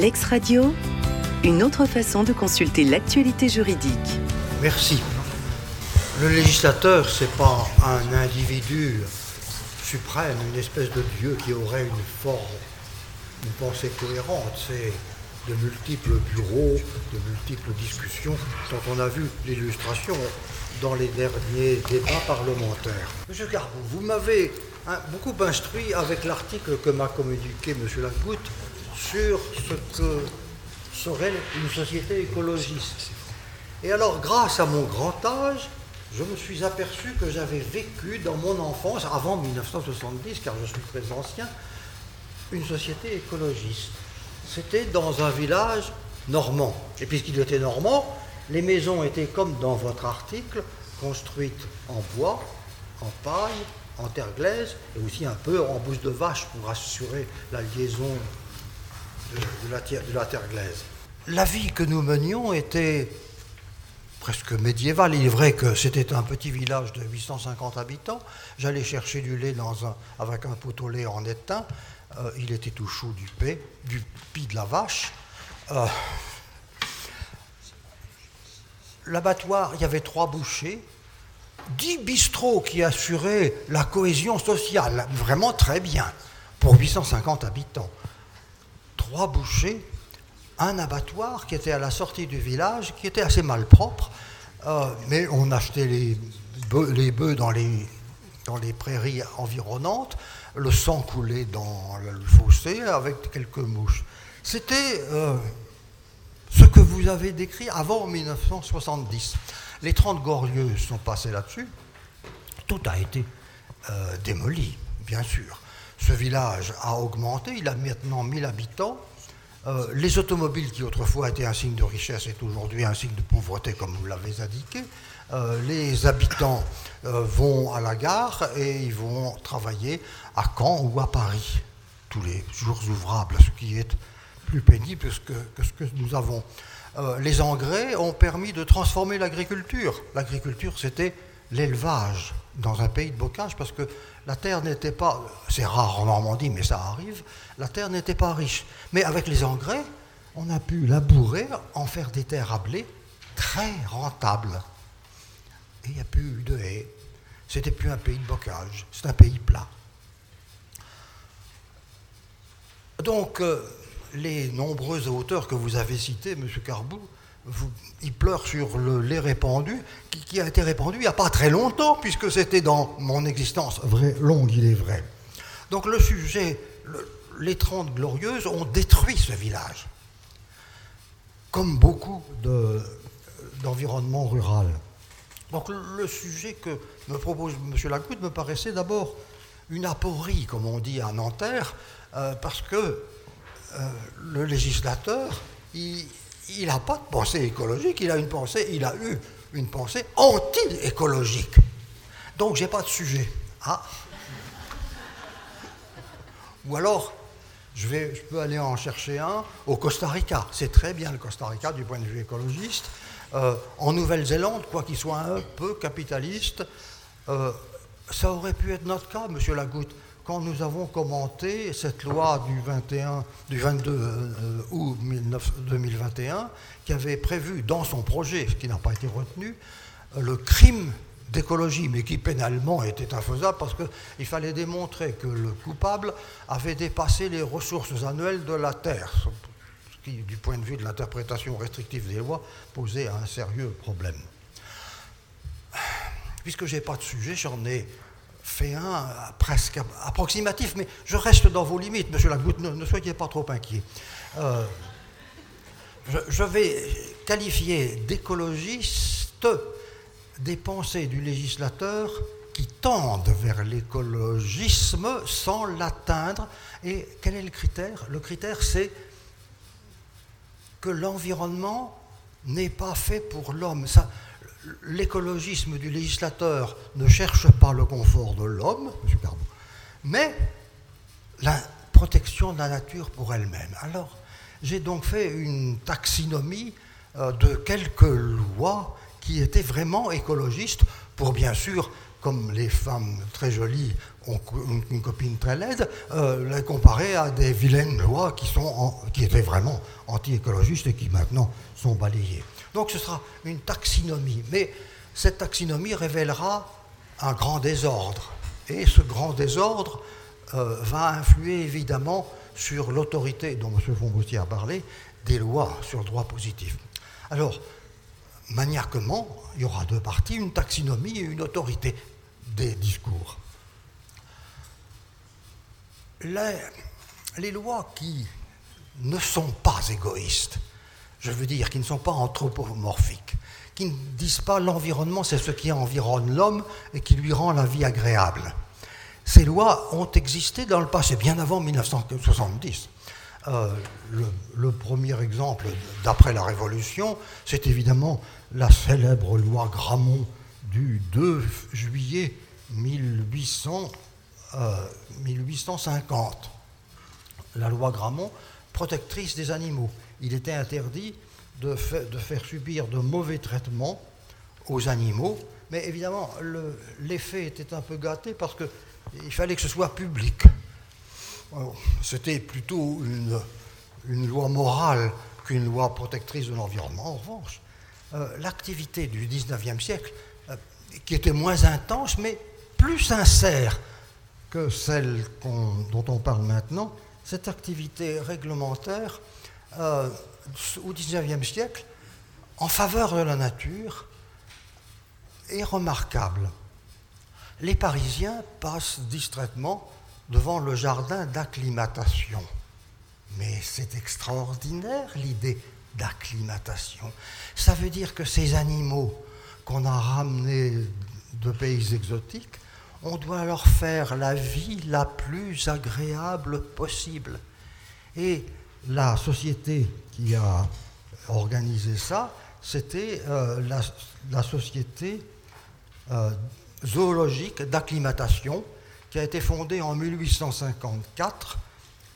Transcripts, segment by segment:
Lex Radio, une autre façon de consulter l'actualité juridique. Merci. Le législateur, c'est pas un individu suprême, une espèce de Dieu qui aurait une forme, une pensée cohérente. C'est de multiples bureaux, de multiples discussions dont on a vu l'illustration dans les derniers débats parlementaires. Monsieur Garbou, vous m'avez hein, beaucoup instruit avec l'article que m'a communiqué Monsieur Lagoutte sur ce que serait une société écologiste. Et alors, grâce à mon grand âge, je me suis aperçu que j'avais vécu dans mon enfance, avant 1970, car je suis très ancien, une société écologiste. C'était dans un village normand. Et puisqu'il était normand, les maisons étaient comme dans votre article, construites en bois, en paille, en terre glaise, et aussi un peu en bouse de vache pour assurer la liaison de, la, terre glaise. La vie que nous menions était presque médiéval. Il est vrai que c'était un petit village de 850 habitants. J'allais chercher du lait avec un pot au lait en étain. Euh, il était tout chaud du paix, du pis de la vache. Euh, l'abattoir, il y avait trois bouchers, dix bistrots qui assuraient la cohésion sociale, vraiment très bien, pour 850 habitants. Trois bouchers, un abattoir qui était à la sortie du village, qui était assez mal propre, euh, mais on achetait les bœufs, dans, les, prairies environnantes, le sang coulait dans le fossé avec quelques mouches. C'était euh, ce que vous avez décrit avant 1970. Les 30 Glorieuses sont passées là-dessus. Tout a été euh, démoli, bien sûr. Ce village a augmenté, il a maintenant 1000 habitants. Euh, les automobiles qui autrefois étaient un signe de richesse est aujourd'hui un signe de pauvreté, comme vous l'avez indiqué. Euh, les habitants euh, vont à la gare et ils vont travailler à Caen ou à Paris tous les jours ouvrables, ce qui est plus pénible que, que ce que nous avons. les engrais ont permis de transformer l'agriculture. L'agriculture, c'était l'élevage dans un pays de bocage parce que la terre n'était pas, c'est rare en Normandie, mais ça arrive, la terre n'était pas riche. Mais avec les engrais, on a pu labourer, en faire des terres à blé très rentables. Et il n'y a plus eu de haies. C'était plus un pays de bocage, c'est un pays plat. Donc, euh, les nombreuses auteurs que vous avez cités, M. Carbou, il pleure sur le lait répandu, qui, a été répandu il n'y a pas très longtemps, puisque c'était dans mon existence longue, il est vrai. Donc le sujet, les Trente Glorieuses ont détruit ce village, comme beaucoup d'environnements rural. Donc le sujet que me propose M. Lagoutte me paraissait d'abord une aporie, comme on dit à Nanterre, euh, parce que euh, le législateur, il, il n'a pas de pensée écologique, il a une pensée, il a eu une pensée anti-écologique. Donc j'ai pas de sujet. Ah. Ou alors, je, peux aller en chercher un au Costa Rica. C'est très bien le Costa Rica du point de vue écologiste. Euh, en Nouvelle-Zélande, quoi qu'il soit un peu capitaliste, euh, ça aurait pu être notre cas, Monsieur Lagoutte quand nous avons commenté cette loi du, 21, du 22 euh, août 2021, qui avait prévu dans son projet, ce qui n'a pas été retenu, le crime d'écologie, mais qui pénalement était infaisable parce qu'il fallait démontrer que le coupable avait dépassé les ressources annuelles de la Terre, ce qui, du point de vue de l'interprétation restrictive des lois, posait un sérieux problème. Puisque je n'ai pas de sujet, j'en ai fait un presque approximatif, mais je reste dans vos limites, monsieur Lagoutte, ne, soyez pas trop inquiet. Euh, je, vais qualifier d'écologiste des pensées du législateur qui tendent vers l'écologisme sans l'atteindre. Et quel est le critère? Le critère, c'est que l'environnement n'est pas fait pour l'homme l'écologisme du législateur ne cherche pas le confort de l'homme, mais la protection de la nature pour elle-même. Alors, j'ai donc fait une taxinomie euh, de quelques lois qui étaient vraiment écologistes pour bien sûr comme les femmes très jolies ont une, copine très laide, euh, les comparer à des vilaines lois qui, sont qui étaient vraiment anti-écologistes et qui maintenant sont balayées. Donc ce sera une taxinomie, mais cette taxinomie révélera un grand désordre. Et ce grand désordre euh, va influer évidemment sur l'autorité dont M. Fomboutier a parlé, des lois sur le droit positif. Alors, maniaquement, il y aura deux parties, une taxinomie et une autorité des discours. Les, lois qui ne sont pas égoïstes, je veux dire, qui ne sont pas anthropomorphiques, qui ne disent pas l'environnement, c'est ce qui environne l'homme et qui lui rend la vie agréable. Ces lois ont existé dans le passé, bien avant 1970. Euh, le, premier exemple d'après la Révolution, c'est évidemment la célèbre loi Gramont du 2 juillet 1800, 1850. Euh, la loi Gramont, protectrice des animaux. Il était interdit de, faire subir de mauvais traitements aux animaux, mais évidemment, l'effet était un peu gâté parce qu'il fallait que ce soit public. C'était plutôt une, une, loi morale qu'une loi protectrice de l'environnement. En revanche, euh, l'activité du 19e siècle, euh, qui était moins intense, mais plus sincère que celle dont on parle maintenant, cette activité réglementaire euh, au XIXe siècle, en faveur de la nature, est remarquable. Les Parisiens passent distraitement devant le jardin d'acclimatation. Mais c'est extraordinaire l'idée d'acclimatation. Ça veut dire que ces animaux qu'on a ramenés de pays exotiques, on doit leur faire la vie la plus agréable possible. Et la société qui a organisé ça, c'était euh, la, société euh, zoologique d'acclimatation qui a été fondée en 1854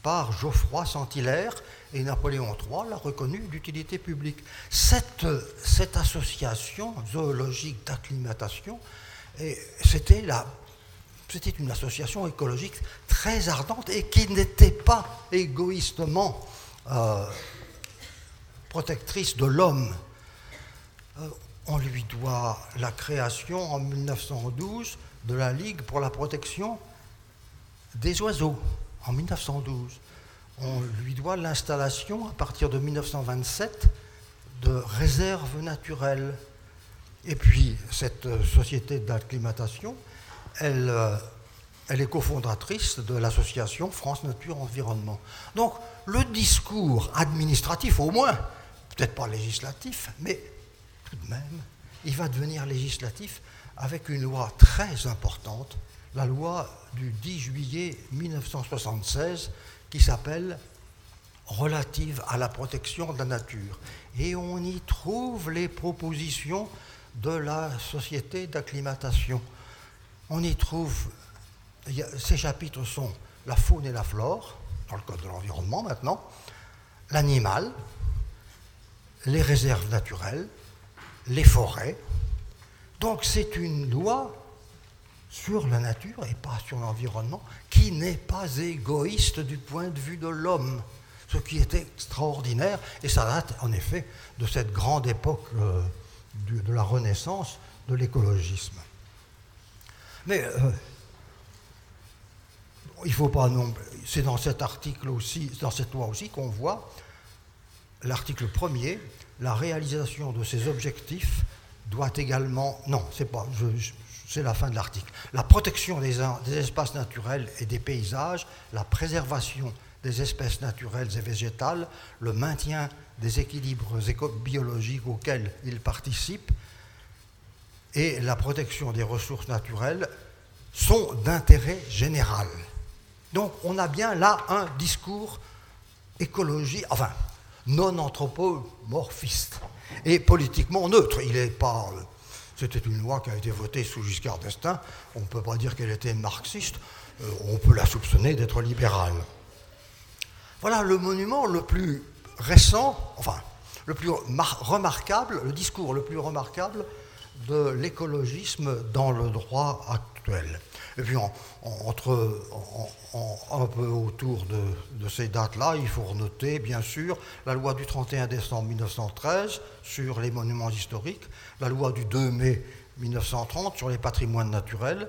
par Geoffroy Saint-Hilaire et Napoléon III l'a reconnue d'utilité publique. Cette, cette association zoologique d'acclimatation, c'était la c'était une association écologique très ardente et qui n'était pas égoïstement euh, protectrice de l'homme. Euh, on lui doit la création en 1912 de la Ligue pour la protection des oiseaux, en 1912. On lui doit l'installation à partir de 1927 de réserves naturelles. Et puis, cette société d'acclimatation, elle, euh, elle est cofondatrice de l'association France Nature Environnement. Donc, le discours administratif, au moins, peut-être pas législatif, mais tout de même, il va devenir législatif avec une loi très importante, la loi du 10 juillet 1976, qui s'appelle Relative à la protection de la nature. Et on y trouve les propositions de la société d'acclimatation. On y trouve, ces chapitres sont la faune et la flore, dans le Code de l'environnement maintenant, l'animal, les réserves naturelles, les forêts. Donc c'est une loi sur la nature et pas sur l'environnement qui n'est pas égoïste du point de vue de l'homme, ce qui est extraordinaire et ça date en effet de cette grande époque euh, de, la Renaissance de l'écologisme. Mais euh, il faut pas non c'est dans cet article aussi, dans cette loi aussi qu'on voit l'article premier, la réalisation de ces objectifs doit également, non, c'est pas, c'est la fin de l'article. La protection des, des, espaces naturels et des paysages, la préservation des espèces naturelles et végétales, le maintien des équilibres biologiques auxquels ils participent et la protection des ressources naturelles sont d'intérêt général. Donc on a bien là un discours écologique, enfin non anthropomorphiste et politiquement neutre. Il est pas. C'était une loi qui a été votée sous Giscard d'Estaing. On ne peut pas dire qu'elle était marxiste. Euh, on peut la soupçonner d'être libérale. Voilà le monument le plus récent, enfin, le plus remarquable, le discours le plus remarquable de l'écologisme dans le droit actuel. Et puis, entre, un peu autour de, ces dates-là, il faut renoter, bien sûr, la loi du 31 décembre 1913 sur les monuments historiques, la loi du 2 mai 1930 sur les patrimoines naturels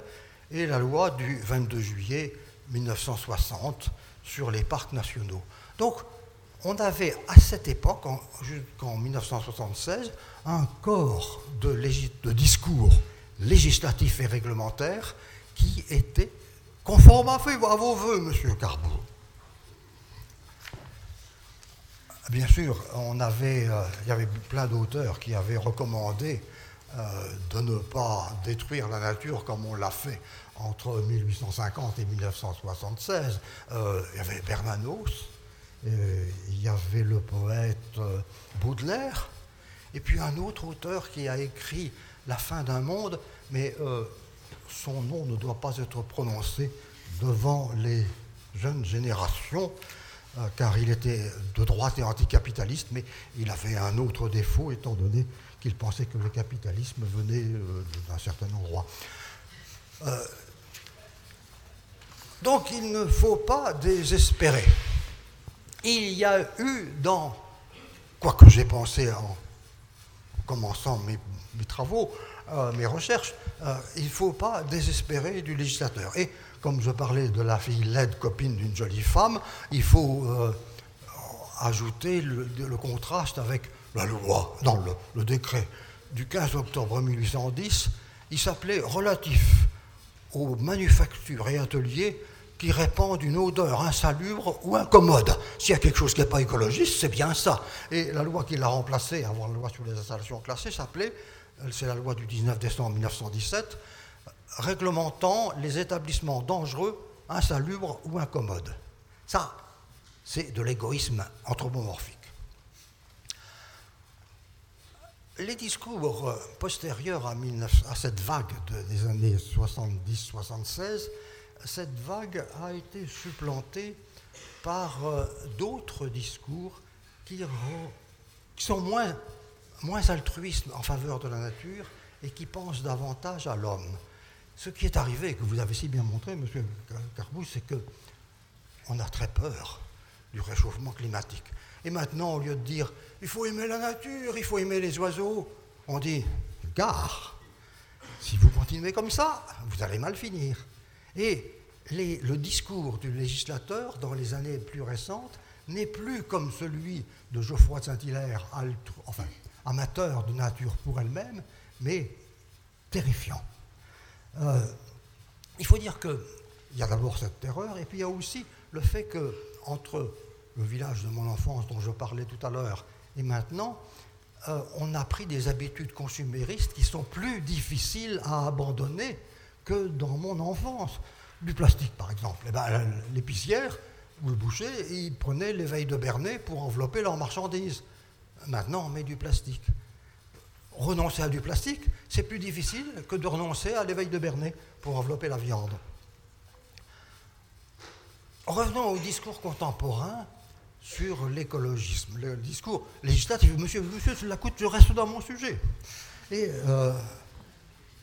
et la loi du 22 juillet 1960 sur les parcs nationaux. Donc, on avait à cette époque, jusqu'en 1976, un corps de, discours législatifs et réglementaires qui était conforme à, vos voeux, Monsieur Carbou. Bien sûr, euh, il y avait plein d'auteurs qui avaient recommandé euh, de ne pas détruire la nature comme on l'a fait entre 1850 et 1976. Euh, il y avait Bernanos, il y avait le poète Baudelaire, et puis un autre auteur qui a écrit La fin d'un monde, mais son nom ne doit pas être prononcé devant les jeunes générations, euh, car il était de droite et anticapitaliste, mais il avait un autre défaut, étant donné qu'il pensait que le capitalisme venait euh, d'un certain endroit. Euh, donc il ne faut pas désespérer. Il y a eu dans, quoi que j'ai pensé en commençant mes travaux, mes recherches, euh, il ne faut pas désespérer du législateur. Et comme je parlais de la fille laide copine d'une jolie femme, il faut euh, ajouter le, contraste avec la loi, dans le, décret du 15 octobre 1810, il s'appelait relatif aux manufactures et ateliers qui répandent une odeur insalubre ou incommode. S'il y a quelque chose qui n'est pas écologiste, c'est bien ça. Et la loi qui l'a remplacé avant la loi sur les installations classées s'appelait c'est la loi du 19 décembre 1917, réglementant les établissements dangereux, insalubres ou incommodes. Ça, c'est de l'égoïsme anthropomorphique. Les discours euh, postérieurs à, cette vague des années 70-76, cette vague a été supplantée par euh, d'autres discours qui, sont moins altruisme en faveur de la nature et qui pense davantage à l'homme. Ce qui est arrivé, que vous avez si bien montré, M. Carbou, c'est que on a très peur du réchauffement climatique. Et maintenant, au lieu de dire il faut aimer la nature, il faut aimer les oiseaux, on dit gare. Si vous continuez comme ça, vous allez mal finir. Et le discours du législateur dans les années plus récentes n'est plus comme celui de Geoffroy de Saint-Hilaire, amateur de nature pour elle-même, mais terrifiant. Euh, il faut dire qu'il y a d'abord cette terreur, et puis il y a aussi le fait que entre le village de mon enfance dont je parlais tout à l'heure et maintenant, euh, on a pris des habitudes consuméristes qui sont plus difficiles à abandonner que dans mon enfance. Du plastique, par exemple. Eh ben, l'épicière ou le boucher, ils prenaient l'éveil de Bernet pour envelopper leurs marchandises. Maintenant, on met du plastique. Renoncer à du plastique, c'est plus difficile que de renoncer à l'éveil de Bernet pour envelopper la viande. Revenons au discours contemporain sur l'écologisme, le discours législatif. Monsieur, monsieur, la coûte, je reste dans mon sujet. Et euh,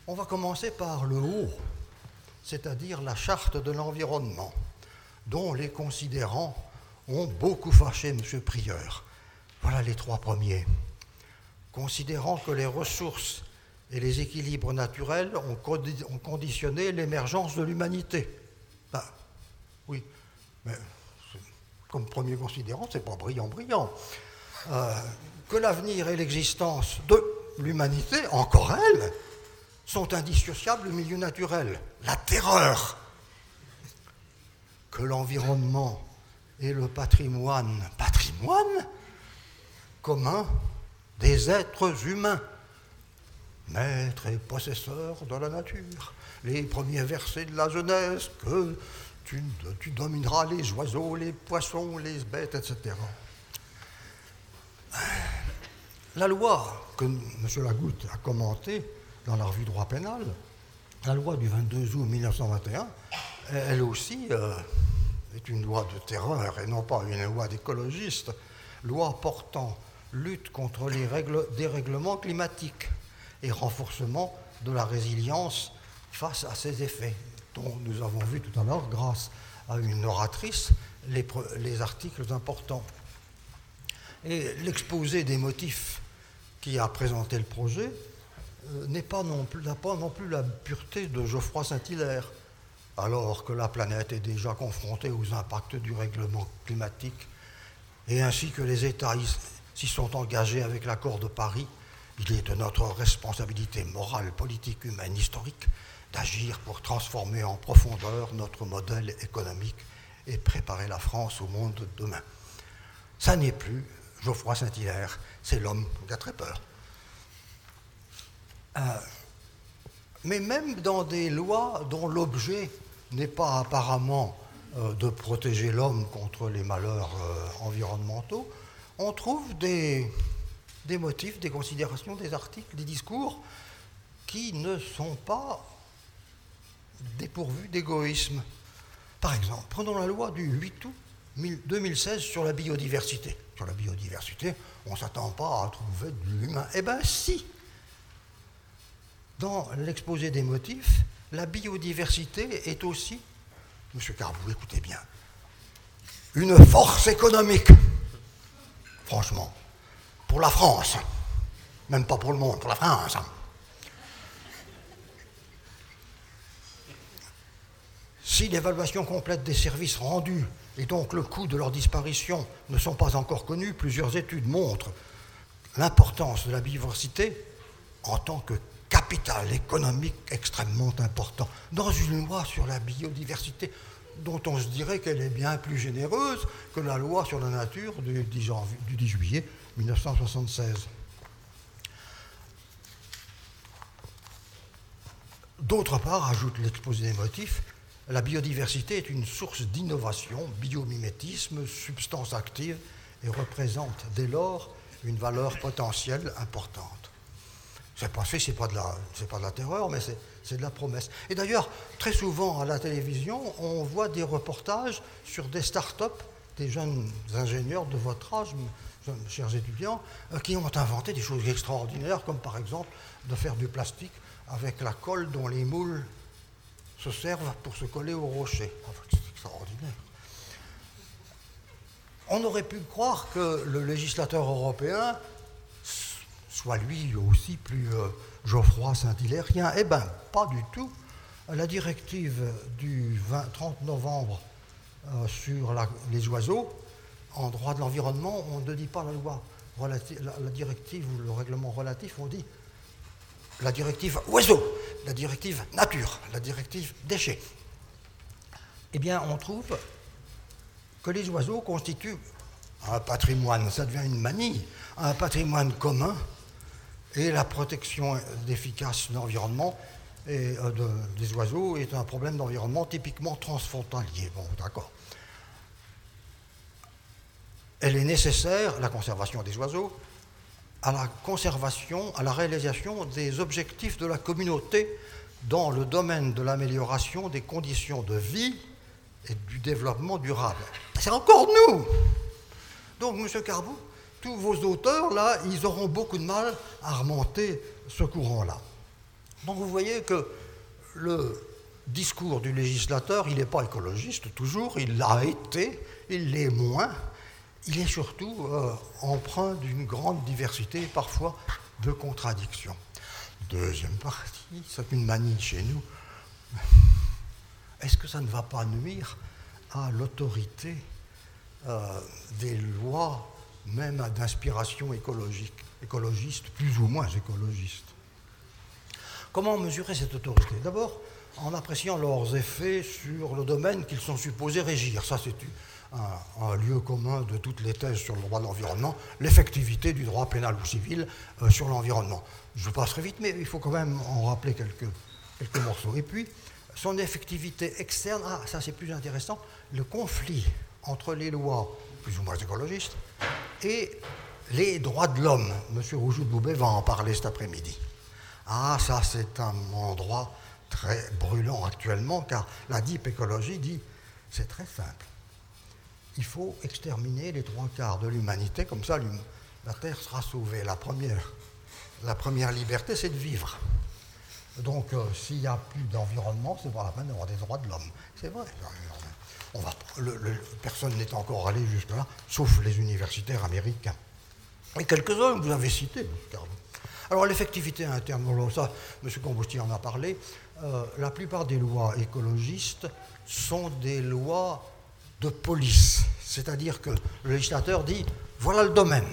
on va commencer par le haut, c'est-à-dire la charte de l'environnement, dont les considérants ont beaucoup fâché Monsieur Prieur. Voilà les trois premiers. Considérant que les ressources et les équilibres naturels ont, conditionné l'émergence de l'humanité. Ben, oui, mais comme premier considérant, c'est pas brillant, brillant. Euh, que l'avenir et l'existence de l'humanité, encore elle, sont indissociables du milieu naturel. La terreur. Que l'environnement et le patrimoine, patrimoine commun des êtres humains, maîtres et possesseurs de la nature. Les premiers versets de la Genèse, que tu, tu domineras les oiseaux, les poissons, les bêtes, etc. La loi que M. Lagoutte a commentée dans la revue droit pénal, la loi du 22 août 1921, elle aussi euh, est une loi de terreur et non pas une loi d'écologiste, loi portant lutte contre les dérèglements climatiques. et renforcement de la résilience face à ces effets, dont nous avons vu tout à l'heure, grâce à une oratrice, les, les articles importants. Et l'exposé des motifs qui a présenté le projet n'a pas, non plus, pas non plus la pureté de Geoffroy Saint-Hilaire, alors que la planète est déjà confrontée aux impacts du règlement climatique, et ainsi que les États s'y sont engagés avec l'accord de Paris, il est de notre responsabilité morale, politique, humaine, historique d'agir pour transformer en profondeur notre modèle économique et préparer la France au monde de demain. Ça n'est plus Geoffroy Saint-Hilaire, c'est l'homme qui a très peur. Euh, mais même dans des lois dont l'objet n'est pas apparemment euh, de protéger l'homme contre les malheurs euh, environnementaux, on trouve des, des motifs, des considérations, des articles, des discours qui ne sont pas dépourvus d'égoïsme. Par exemple, prenons la loi du 8 août 2016 sur la biodiversité. Sur la biodiversité, on ne s'attend pas à trouver de l'humain. Eh bien si Dans l'exposé des motifs, la biodiversité est aussi, Monsieur Carbou, écoutez bien, une force économique. Franchement, pour la France, même pas pour le monde, pour la France. Si l'évaluation complète des services rendus et donc le coût de leur disparition ne sont pas encore connus, plusieurs études montrent l'importance de la biodiversité en tant que capital économique extrêmement important. Dans une loi sur la biodiversité, dont on se dirait qu'elle est bien plus généreuse que la loi sur la nature du 10, du 10 juillet 1976. D'autre part, ajoute l'exposé des motifs, la biodiversité est une source d'innovation, biomimétisme, substance active et représente dès lors une valeur potentielle importante. C'est pas c'est pas de la, c'est pas de la terreur, mais c'est de la promesse. Et d'ailleurs, très souvent à la télévision, on voit des reportages sur des start-up, des jeunes ingénieurs de votre âge, chers étudiants, euh, qui ont inventé des choses extraordinaires, comme par exemple de faire du plastique avec la colle dont les moules se servent pour se coller au rocher. c'est extraordinaire. On aurait pu croire que le législateur européen soit lui aussi plus euh, Geoffroy Saint-Hilérien. Eh bien, pas du tout. La directive du 30 novembre euh, sur les oiseaux, en droit de l'environnement, on ne dit pas la loi relative, la, directive ou le règlement relatif, on dit la directive oiseaux, la directive nature, la directive déchets. Eh bien, on trouve que les oiseaux constituent un patrimoine, ça devient une manie, un patrimoine commun, et la protection efficace de l'environnement et euh, des oiseaux est un problème d'environnement typiquement transfrontalier. Bon, d'accord. Elle est nécessaire, la conservation des oiseaux, à la conservation, à la réalisation des objectifs de la communauté dans le domaine de l'amélioration des conditions de vie et du développement durable. C'est encore nous Donc, M. Carbou, tous vos auteurs, là, ils auront beaucoup de mal à remonter ce courant-là. Donc, vous voyez que le discours du législateur, il n'est pas écologiste toujours, il l'a été, il l'est moins, il est surtout euh, empreint d'une grande diversité, parfois de contradictions. Deuxième partie, c'est une manie chez nous. Est-ce que ça ne va pas nuire à l'autorité euh, des lois, même d'inspiration écologique, écologiste, plus ou moins écologiste Comment mesurer cette autorité? D'abord, en appréciant leurs effets sur le domaine qu'ils sont supposés régir. Ça, c'est un, lieu commun de toutes les thèses sur le droit de l'environnement, l'effectivité du droit pénal ou civil euh, sur l'environnement. Je passerai vite, mais il faut quand même en rappeler quelques, quelques morceaux. Et puis, son effectivité externe, ah, ça c'est plus intéressant, le conflit entre les lois plus ou moins écologistes et les droits de l'homme. Monsieur Roujoud Boubet va en parler cet après-midi. Ah, ça c'est un endroit très brûlant actuellement, car la deep écologie dit, c'est très simple il faut exterminer les trois quarts de l'humanité, comme ça la Terre sera sauvée. La première la première liberté, c'est de vivre. Donc, euh, s'il n'y a plus d'environnement, c'est pas la peine d'avoir des droits de l'homme. C'est vrai. Personne n'est encore allé jusque-là, sauf les universitaires américains. Et quelques-uns, vous avez cité, Alors, l'effectivité interne, ça, M. Combustier en a parlé. Euh, la plupart des lois écologistes sont des lois de police. C'est-à-dire que le législateur dit voilà le domaine.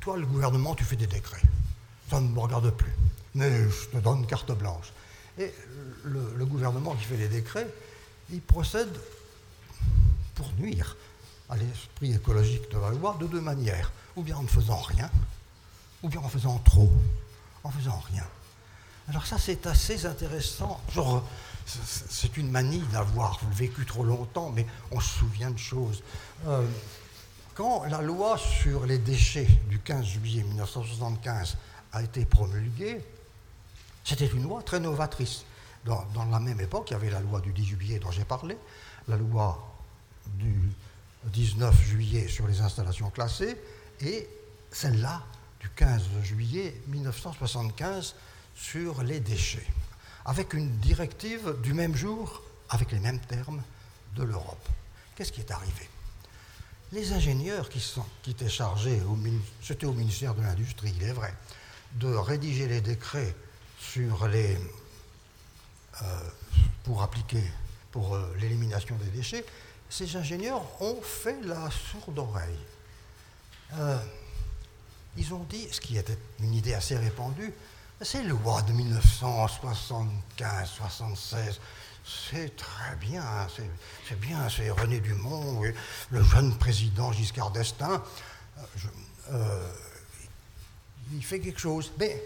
Toi, le gouvernement, tu fais des décrets. Ça ne me regarde plus. Mais je te donne carte blanche. Et le, gouvernement qui fait les décrets, il procède pour nuire à l'esprit écologique de la loi de deux manières. Ou bien en ne faisant rien, ou bien en faisant trop, en faisant rien. Alors ça, c'est assez intéressant. C'est une manie d'avoir vécu trop longtemps, mais on se souvient de choses. Euh, quand la loi sur les déchets du 15 juillet 1975 a été promulguée, c'était une loi très novatrice. Dans, la même époque, il y avait la loi du 10 juillet dont j'ai parlé, la loi du 19 juillet sur les installations classées, et celle-là du 15 juillet 1975 sur les déchets, avec une directive du même jour, avec les mêmes termes, de l'Europe. Qu'est-ce qui est arrivé? Les ingénieurs qui, sont, qui étaient chargés, c'était au ministère de l'Industrie, il est vrai, de rédiger les décrets sur les, euh, pour appliquer pour euh, l'élimination des déchets, ces ingénieurs ont fait la sourde oreille. Euh, ils ont dit, ce qui était une idée assez répandue, ces lois de 1975-76, c'est très bien, c'est bien, c'est René Dumont, le jeune président Giscard d'Estaing. il fait quelque chose. Mais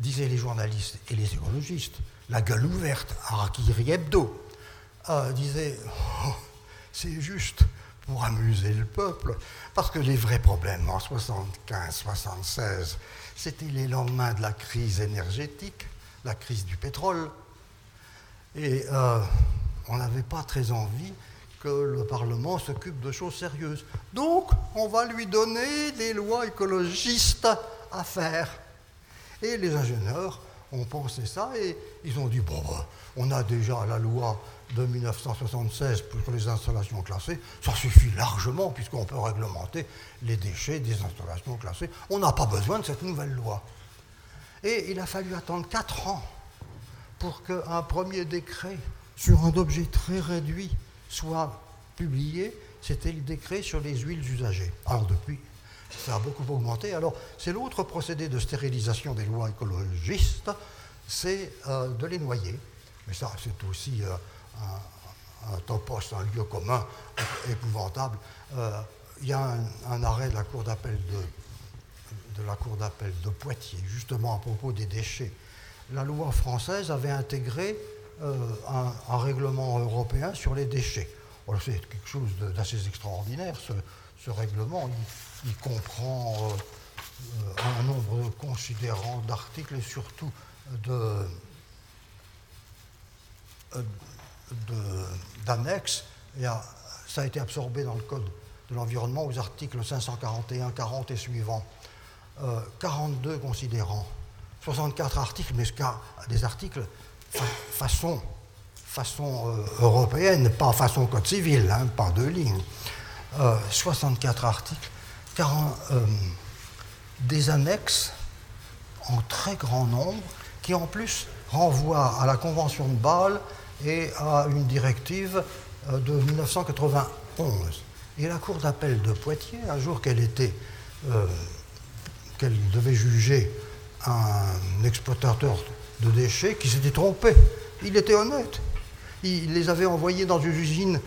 disaient les journalistes et les écologistes, la gueule ouverte, Harakiri Hebdo, euh, disait oh, c'est juste pour amuser le peuple, parce que les vrais problèmes en 75-76, c'était les lendemains de la crise énergétique, la crise du pétrole, et euh, on n'avait pas très envie que le Parlement s'occupe de choses sérieuses. Donc, on va lui donner des lois écologistes à faire. Et les ingénieurs ont pensé ça et ils ont dit, bon, ben, on a déjà la loi de 1976 pour les installations classées, ça suffit largement puisqu'on peut réglementer les déchets des installations classées. On n'a pas besoin de cette nouvelle loi. Et il a fallu attendre 4 ans pour qu'un premier décret sur un objet très réduit soit publié. C'était le décret sur les huiles usagées. Alors depuis, ça a beaucoup augmenté. Alors, c'est l'autre procédé de stérilisation des lois écologistes, c'est euh, de les noyer. Mais ça, c'est aussi euh, un, topos, un lieu commun épouvantable. Euh, il y a un, arrêt de la Cour d'appel de, de la Cour d'appel de Poitiers, justement à propos des déchets. La loi française avait intégré un, règlement européen sur les déchets. c'est quelque chose d'assez extraordinaire, ce, règlement comprend euh, un nombre considérant d'articles et surtout euh, d'annexes. ça a été absorbé dans le Code de l'environnement aux articles 541, 40 et suivants. 42 euh, considérants, 64 articles, mais des articles façon, façon européenne, pas façon code civil, hein, pas deux lignes. 64 articles euh, des annexes en très grand nombre qui en plus renvoient à la Convention de Bâle et à une directive euh, de 1991. Et la Cour d'appel de Poitiers, un jour qu'elle était, euh, qu'elle devait juger un exploitateur de déchets qui s'était trompé, il était honnête. Il les avait envoyés dans une usine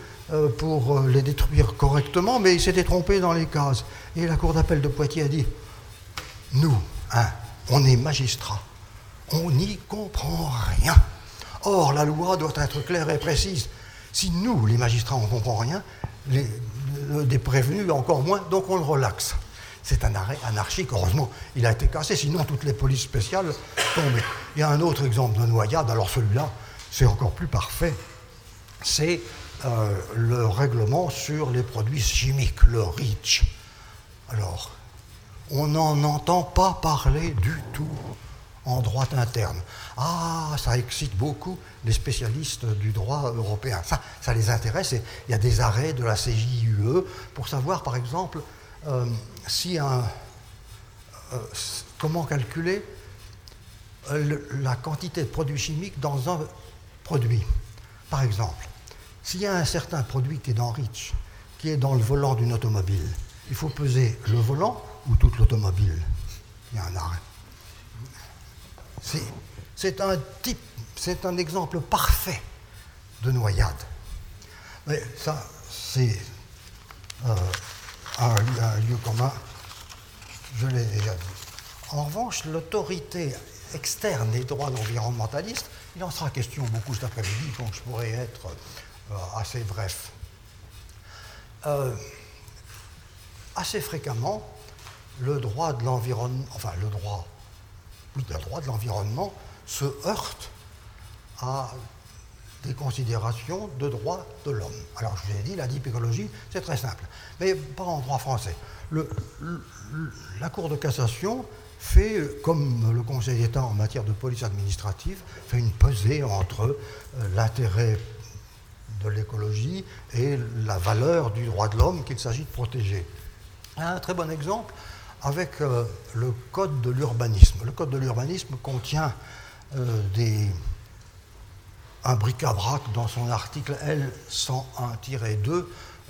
pour les détruire correctement, mais il s'était trompé dans les cases. Et la Cour d'appel de Poitiers a dit, nous, hein, on est magistrats, on n'y comprend rien. Or, la loi doit être claire et précise. Si nous, les magistrats, on ne comprend rien, les, prévenus encore moins, donc on le relaxe. C'est un arrêt anarchique, heureusement, il a été cassé, sinon toutes les polices spéciales tombaient. Il y a un autre exemple de noyade, alors celui-là, c'est encore plus parfait. C'est euh, le règlement sur les produits chimiques, le REACH. Alors, On n'en entend pas parler du tout en droit interne. Ah, ça excite beaucoup les spécialistes du droit européen. Ça, ça les intéresse il y a des arrêts de la CJUE pour savoir, par exemple, euh, euh, comment calculer euh, la quantité de produits chimiques dans un produit. Par exemple, s'il y a un certain produit qui est dans Rich, qui est dans le volant d'une automobile, il faut peser le volant ou toute l'automobile. Il y a un arrêt. C'est un type, c'est un exemple parfait de noyade. Mais ça, c'est euh, un, lieu commun, je l'ai déjà dit. En revanche, l'autorité externe des droits environnementalistes, il en sera question beaucoup cet après-midi, donc je pourrais être euh, assez bref. Euh, assez fréquemment, le droit de l'environnement, enfin le droit oui, le droit de l'environnement se heurte à des considérations de droit de l'homme. Alors, je vous ai dit, la écologie, c'est très simple, mais pas en droit français. la Cour de cassation fait, comme le Conseil d'État en matière de police administrative, fait une pesée entre euh, l'intérêt de l'écologie et la valeur du droit de l'homme qu'il s'agit de protéger. Un très bon exemple, avec euh, le code de l'urbanisme. Le code de l'urbanisme contient euh, un bric-à-brac dans son article L101-2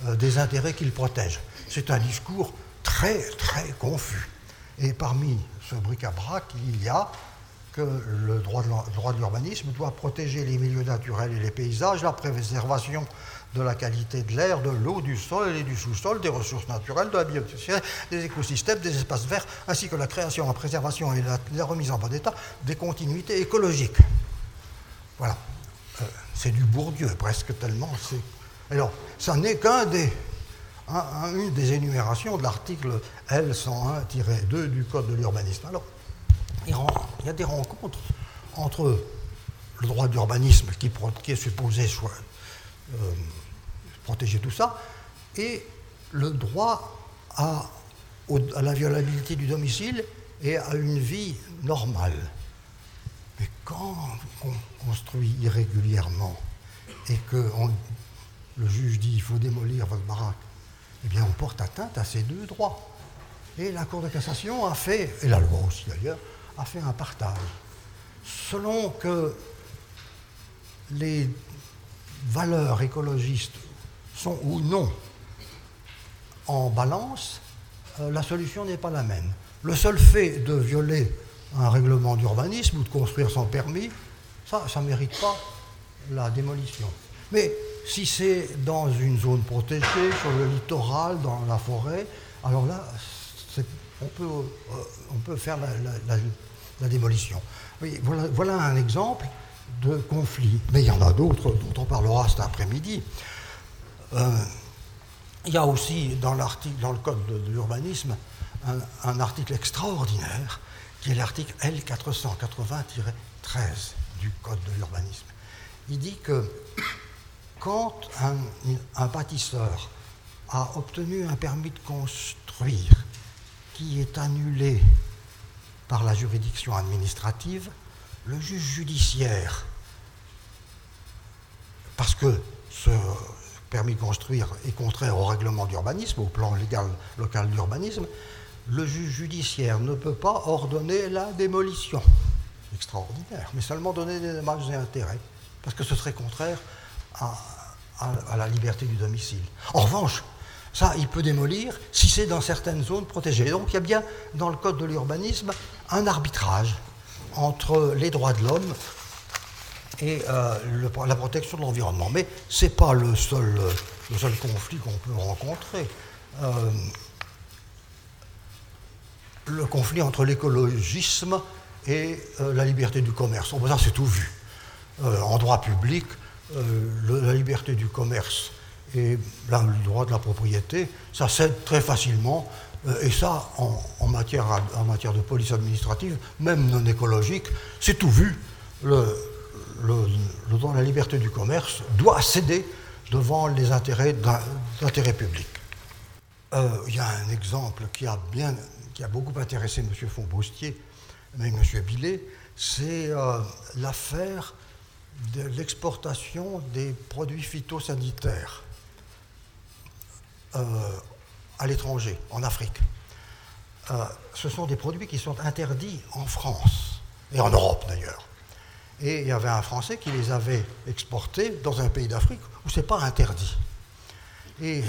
euh, des intérêts qu'il protège. C'est un discours très très confus. Et parmi ce bric-à-brac, il y a que le droit de l'urbanisme doit protéger les milieux naturels et les paysages, la préservation de la qualité de l'air, de l'eau, du sol et du sous-sol, des ressources naturelles, de la biodiversité, des écosystèmes, des espaces verts, ainsi que la création, la préservation et la, remise en bon état des continuités écologiques. Voilà. Euh, c'est du Bourdieu, presque tellement. Alors, ça n'est qu'un des, des énumérations de l'article L101-2 du Code de l'urbanisme. Alors, il y a des rencontres entre le droit d'urbanisme qui, est supposé euh, protéger tout ça, et le droit à, à, la violabilité du domicile et à une vie normale. Mais quand on construit irrégulièrement et que le juge dit il faut démolir votre baraque, eh bien on porte atteinte à ces deux droits. Et la Cour de cassation a fait, et la loi aussi d'ailleurs, a fait un partage. Selon que les valeurs écologistes sont ou non en balance, euh, la solution n'est pas la même. Le seul fait de violer un règlement d'urbanisme ou de construire sans permis, ça, ça ne mérite pas la démolition. Mais si c'est dans une zone protégée, sur le littoral, dans la forêt, alors là, on peut, euh, on peut faire la, démolition. voilà, un exemple de conflit. Mais il y en a d'autres dont on parlera cet après-midi. Euh, il y a aussi dans, dans le code de, l'urbanisme un, article extraordinaire qui est l'article L480-13 du code de l'urbanisme. Il dit que quand un, un, bâtisseur a obtenu un permis de construire qui est annulé par la juridiction administrative, le juge judiciaire, parce que ce, permis de construire est contraire au règlement d'urbanisme, au plan légal local d'urbanisme, le juge judiciaire ne peut pas ordonner la démolition. Extraordinaire, mais seulement donner des dommages et intérêts, parce que ce serait contraire à, la liberté du domicile. En revanche, ça, il peut démolir si c'est dans certaines zones protégées. Donc il y a bien dans le code de l'urbanisme un arbitrage entre les droits de l'homme et euh, la protection de l'environnement. Mais ce n'est pas le seul, conflit qu'on peut rencontrer. Euh, le conflit entre l'écologisme et euh, la liberté du commerce. Ça, c'est tout vu. en droit public, la liberté du commerce et le droit de la propriété, ça cède très facilement. et ça, en, matière, en matière de police administrative, même non écologique, c'est tout vu. Le, le, droit à la liberté du commerce doit céder devant les intérêts d'intérêt public. Euh, il y a un exemple qui a bien, qui a beaucoup intéressé M. Fontboustier, mais M. Billet, c'est euh, l'affaire de l'exportation des produits phytosanitaires euh, à l'étranger, en Afrique. Euh, ce sont des produits qui sont interdits en France, et en Europe d'ailleurs. Et il y avait un Français qui les avait exportés dans un pays d'Afrique où ce n'est pas interdit. Et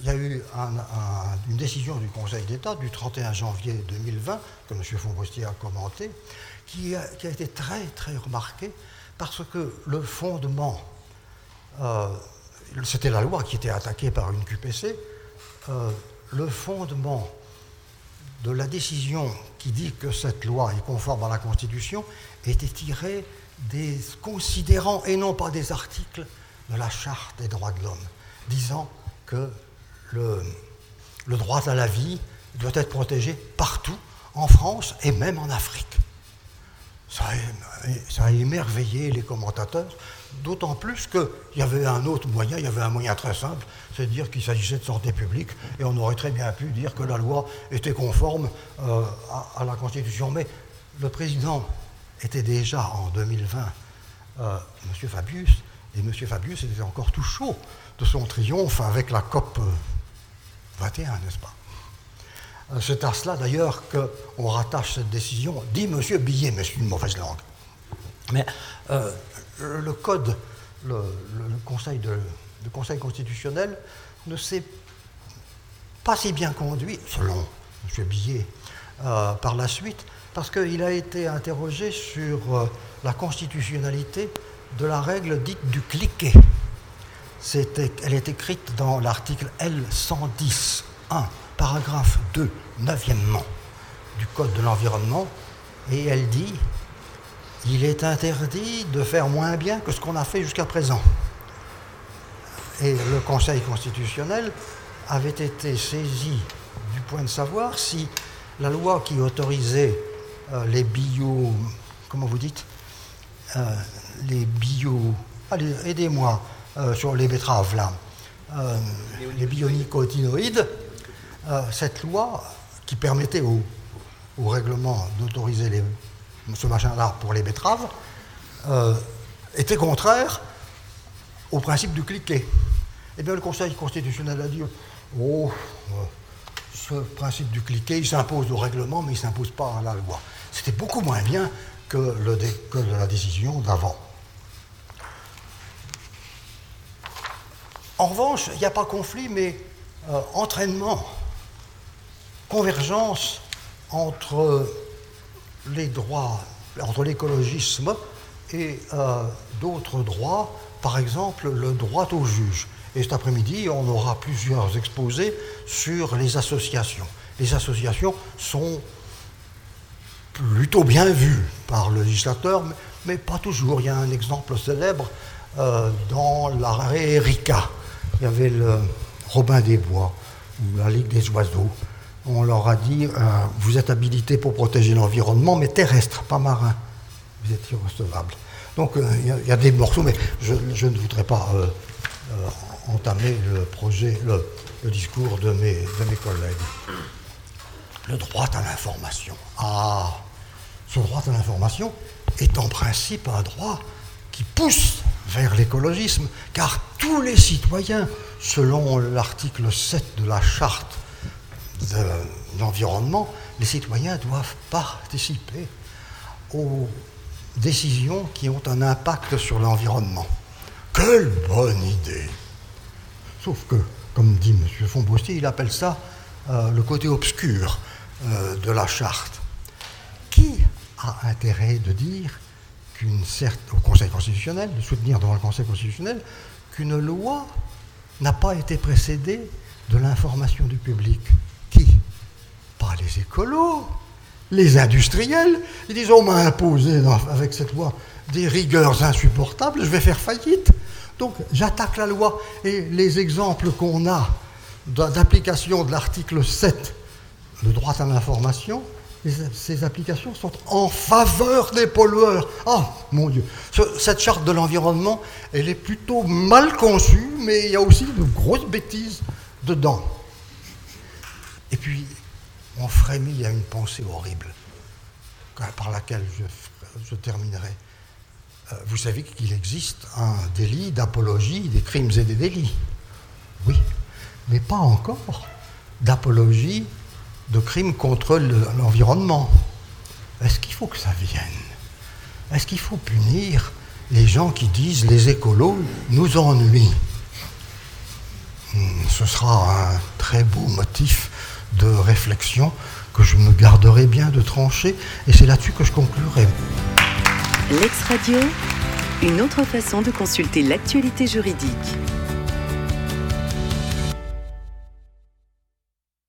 il y a eu une décision du Conseil d'État du 31 janvier 2020, que M. Fonbostier a commenté, qui a, été très, très remarquée parce que le fondement, euh, c'était la loi qui était attaquée par une QPC, euh, le fondement de la décision qui dit que cette loi est conforme à la Constitution était tiré des considérants et non pas des articles de la Charte des droits de l'homme, disant que le, droit à la vie doit être protégé partout, en France et même en Afrique. Ça a, émerveillé les commentateurs, d'autant plus qu'il y avait un autre moyen, il y avait un moyen très simple, c'est de dire qu'il s'agissait de santé publique, et on aurait très bien pu dire que la loi était conforme euh, à, la Constitution. Mais le président était déjà en 2020 euh, M. Fabius, et M. Fabius était encore tout chaud de son triomphe avec la COP 21, n'est-ce pas? Euh, C'est à cela d'ailleurs qu'on rattache cette décision, dit M. Billet, mais c'est une mauvaise langue. Mais euh, le Code, le, conseil conseil constitutionnel ne s'est pas si bien conduit, selon M. Billet, euh, par la suite, parce qu'il a été interrogé sur la constitutionnalité de la règle dite du cliquet elle est écrite dans l'article L110.1, paragraphe 2, neuvièmement du Code de l'environnement, et elle dit il est interdit de faire moins bien que ce qu'on a fait jusqu'à présent. Et le Conseil constitutionnel avait été saisi du point de savoir si la loi qui autorisait euh, les bio. Comment vous dites euh, Les bio. Allez, aidez-moi euh, sur les betteraves, là, les bionicotinoïdes, cette loi qui permettait au, règlement d'autoriser ce machin-là pour les betteraves, était contraire au principe du cliquet. Et eh bien, le Conseil constitutionnel a dit Oh, ce principe du cliquet, il s'impose au règlement, mais il ne s'impose pas à la loi. C'était beaucoup moins bien que, le, la décision d'avant. En revanche, il n'y a pas conflit, mais euh, entraînement, convergence entre les droits, entre l'écologisme et euh, d'autres droits, par exemple le droit au juge. Et cet après-midi, on aura plusieurs exposés sur les associations. Les associations sont plutôt bien vues par le législateur, mais, pas toujours. Il y a un exemple célèbre euh, dans l'arrêt Erika il y avait le Robin des Bois, ou la Ligue des oiseaux. On leur a dit euh, Vous êtes habilité pour protéger l'environnement, mais terrestre, pas marin. Vous êtes irrecevable. Donc euh, il y, a des morceaux, mais je, ne voudrais pas euh, entamer le projet, le, discours de mes, de mes collègues. Le droit à l'information. Ah Ce droit à l'information est en principe un droit qui pousse vers l'écologisme, car tous les citoyens, selon l'article 7 de la charte de l'environnement, les citoyens doivent participer aux décisions qui ont un impact sur l'environnement. Quelle bonne idée Sauf que, comme dit M. Fombostier, il appelle ça euh, le côté obscur euh, de la charte. Qui a intérêt de dire au Conseil constitutionnel, de soutenir devant le Conseil constitutionnel qu'une loi n'a pas été précédée de l'information du public? Pas les écolos, les industriels. Ils disent on m'a imposé avec cette loi des rigueurs insupportables, je vais faire faillite. Donc j'attaque la loi. Et les exemples qu'on a d'application de l'article 7, le droit à l'information, ces applications sont en faveur des pollueurs. Oh mon Dieu, cette charte de l'environnement, elle est plutôt mal conçue, mais il y a aussi de grosses bêtises dedans. Et puis, on frémit à une pensée horrible par laquelle je, terminerai. Euh, vous savez qu'il existe un délit d'apologie des crimes et des délits. Oui, mais pas encore d'apologie de crimes contre l'environnement. Est-ce qu'il faut que ça vienne? Est-ce qu'il faut punir les gens qui disent les écolos nous ennuient? Hmm, Ce sera un très beau motif de réflexion que je me garderai bien de trancher et c'est là-dessus que je conclurai. L'ex-radio, une autre façon de consulter l'actualité juridique.